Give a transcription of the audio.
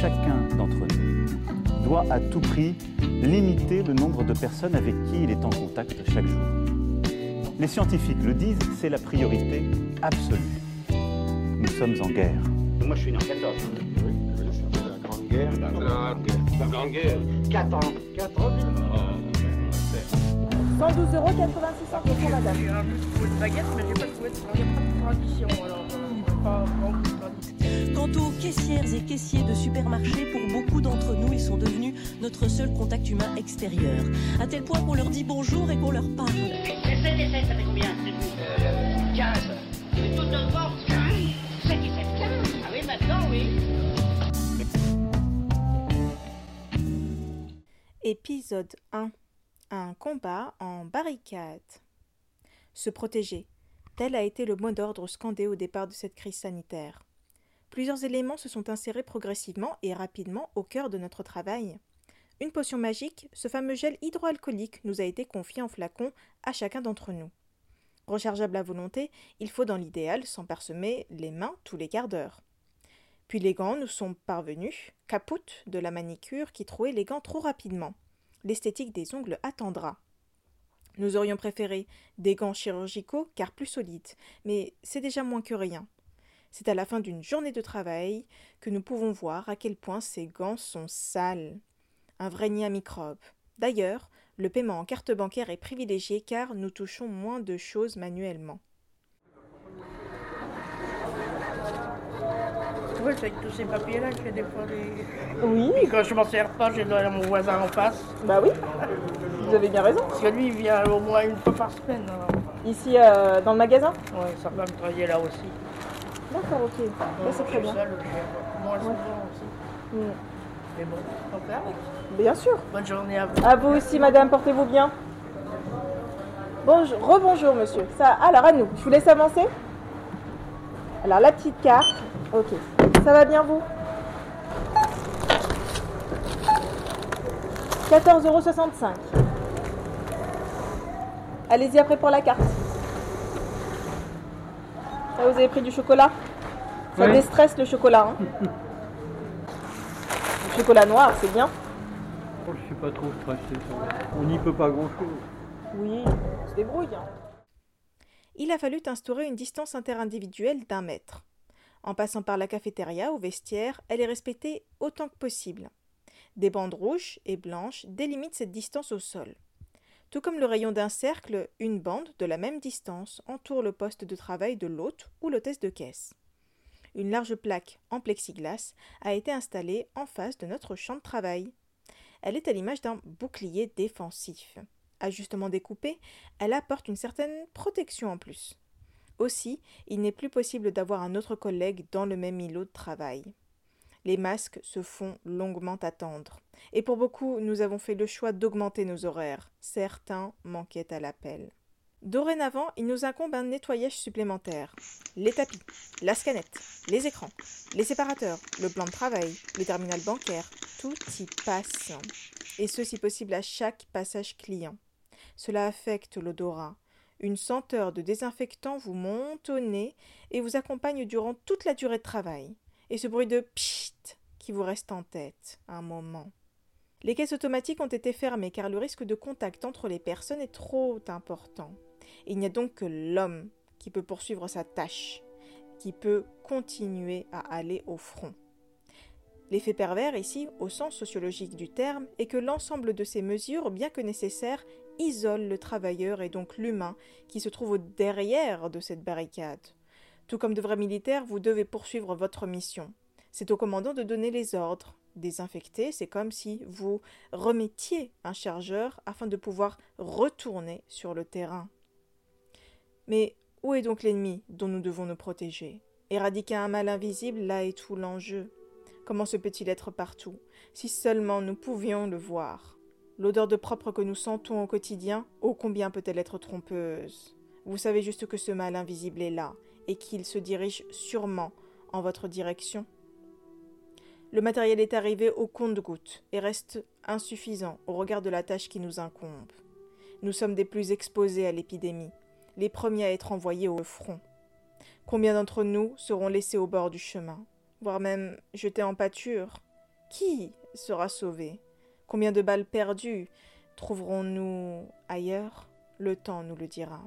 chacun d'entre nous doit à tout prix limiter le nombre de personnes avec qui il est en contact chaque jour. Les scientifiques le disent, c'est la priorité absolue. Nous sommes en guerre. Moi, je suis né en 14. La Grande Guerre. La Grande Guerre. La Grande Guerre. 4 ans. 4 ans. 112 euros 86 centimes, madame. J'ai un peu de baguette, mais j'ai pas trouvé de, il y a pas de tradition. Alors, euh, pas. Quant aux caissières et caissiers de supermarchés, pour beaucoup d'entre nous, ils sont devenus notre seul contact humain extérieur. À tel point qu'on leur dit bonjour et qu'on leur parle. Et 7 et 7, ça fait combien euh, 15. C'est toute notre force 15. 7 et 7, 15. Ah oui, maintenant, oui. Épisode 1 Un combat en barricade. Se protéger. Tel a été le mot d'ordre scandé au départ de cette crise sanitaire. Plusieurs éléments se sont insérés progressivement et rapidement au cœur de notre travail. Une potion magique, ce fameux gel hydroalcoolique nous a été confié en flacon à chacun d'entre nous. Rechargeable à volonté, il faut dans l'idéal s'en parsemer les mains tous les quarts d'heure. Puis les gants nous sont parvenus, capoute de la manicure qui trouait les gants trop rapidement. L'esthétique des ongles attendra. Nous aurions préféré des gants chirurgicaux car plus solides, mais c'est déjà moins que rien. C'est à la fin d'une journée de travail que nous pouvons voir à quel point ces gants sont sales. Un vrai nid à microbes. D'ailleurs, le paiement en carte bancaire est privilégié car nous touchons moins de choses manuellement. Tu vois, c'est avec tous ces papiers-là que je fais des fois des. Oui, quand je m'en sers pas, donne à mon voisin en face. bah oui, vous avez bien raison. Parce que lui, il vient au moins une fois par semaine. alors. Ici, euh, dans le magasin? Ouais, sa femme travaillait là aussi. D'accord, ok. Ça, c'est très bien. moins souvent aussi. Mm. Mais bon, on fait avec. Bien sûr. Bonne journée à vous. À vous aussi, madame, portez-vous bien. Bonjour, rebonjour, monsieur. Ça, alors, à nous, je vous laisse avancer. Alors, la petite carte. Ok. Ça va bien, vous? 14,65 euros. Allez-y après pour la carte. Vous avez pris du chocolat Ça Oui. déstresse le chocolat. hein. le chocolat noir, c'est bien. Oh, je suis pas trop stressé. On n'y peut pas grand-chose. Oui, on se débrouille. hein. Il a fallu instaurer une distance interindividuelle d'un mètre. En passant par la cafétéria au vestiaire, elle est respectée autant que possible. Des bandes rouges et blanches délimitent cette distance au sol. Tout comme le rayon d'un cercle, une bande de la même distance entoure le poste de travail de l'hôte ou l'hôtesse de caisse. Une large plaque en plexiglas a été installée en face de notre champ de travail. Elle est à l'image d'un bouclier défensif ajustement découpé, elle apporte une certaine protection en plus. Aussi, il n'est plus possible d'avoir un autre collègue dans le même îlot de travail. Les masques se font longuement attendre. Et pour beaucoup, nous avons fait le choix d'augmenter nos horaires. Certains manquaient à l'appel. Dorénavant, il nous incombe un nettoyage supplémentaire. Les tapis, la scanette, les écrans, les séparateurs, le plan de travail, le terminal bancaire, tout y passe. Et ce, si possible, à chaque passage client. Cela affecte l'odorat. Une senteur de désinfectant vous monte au nez et vous accompagne durant toute la durée de travail. Et ce bruit de pchit qui vous reste en tête un moment. Les caisses automatiques ont été fermées car le risque de contact entre les personnes est trop important. Il n'y a donc que l'homme qui peut poursuivre sa tâche, qui peut continuer à aller au front. L'effet pervers ici, au sens sociologique du terme, est que l'ensemble de ces mesures, bien que nécessaires, isole le travailleur et donc l'humain qui se trouve derrière de cette barricade. Tout comme de vrais militaires, vous devez poursuivre votre mission. C'est au commandant de donner les ordres. Désinfecter, c'est comme si vous remettiez un chargeur afin de pouvoir retourner sur le terrain. Mais où est donc l'ennemi dont nous devons nous protéger? Éradiquer un mal invisible, là est tout l'enjeu. Comment se peut-il être partout Si seulement nous pouvions le voir? L'odeur de propre que nous sentons au quotidien, ô combien peut-elle être trompeuse? Vous savez juste que ce mal invisible est là, et qu'il se dirige sûrement en votre direction. Le matériel est arrivé au compte-gouttes et reste insuffisant au regard de la tâche qui nous incombe. Nous sommes des plus exposés à l'épidémie, les premiers à être envoyés au front. Combien d'entre nous seront laissés au bord du chemin, voire même jetés en pâture? Qui sera sauvé? Combien de balles perdues trouverons-nous ailleurs? Le temps nous le dira.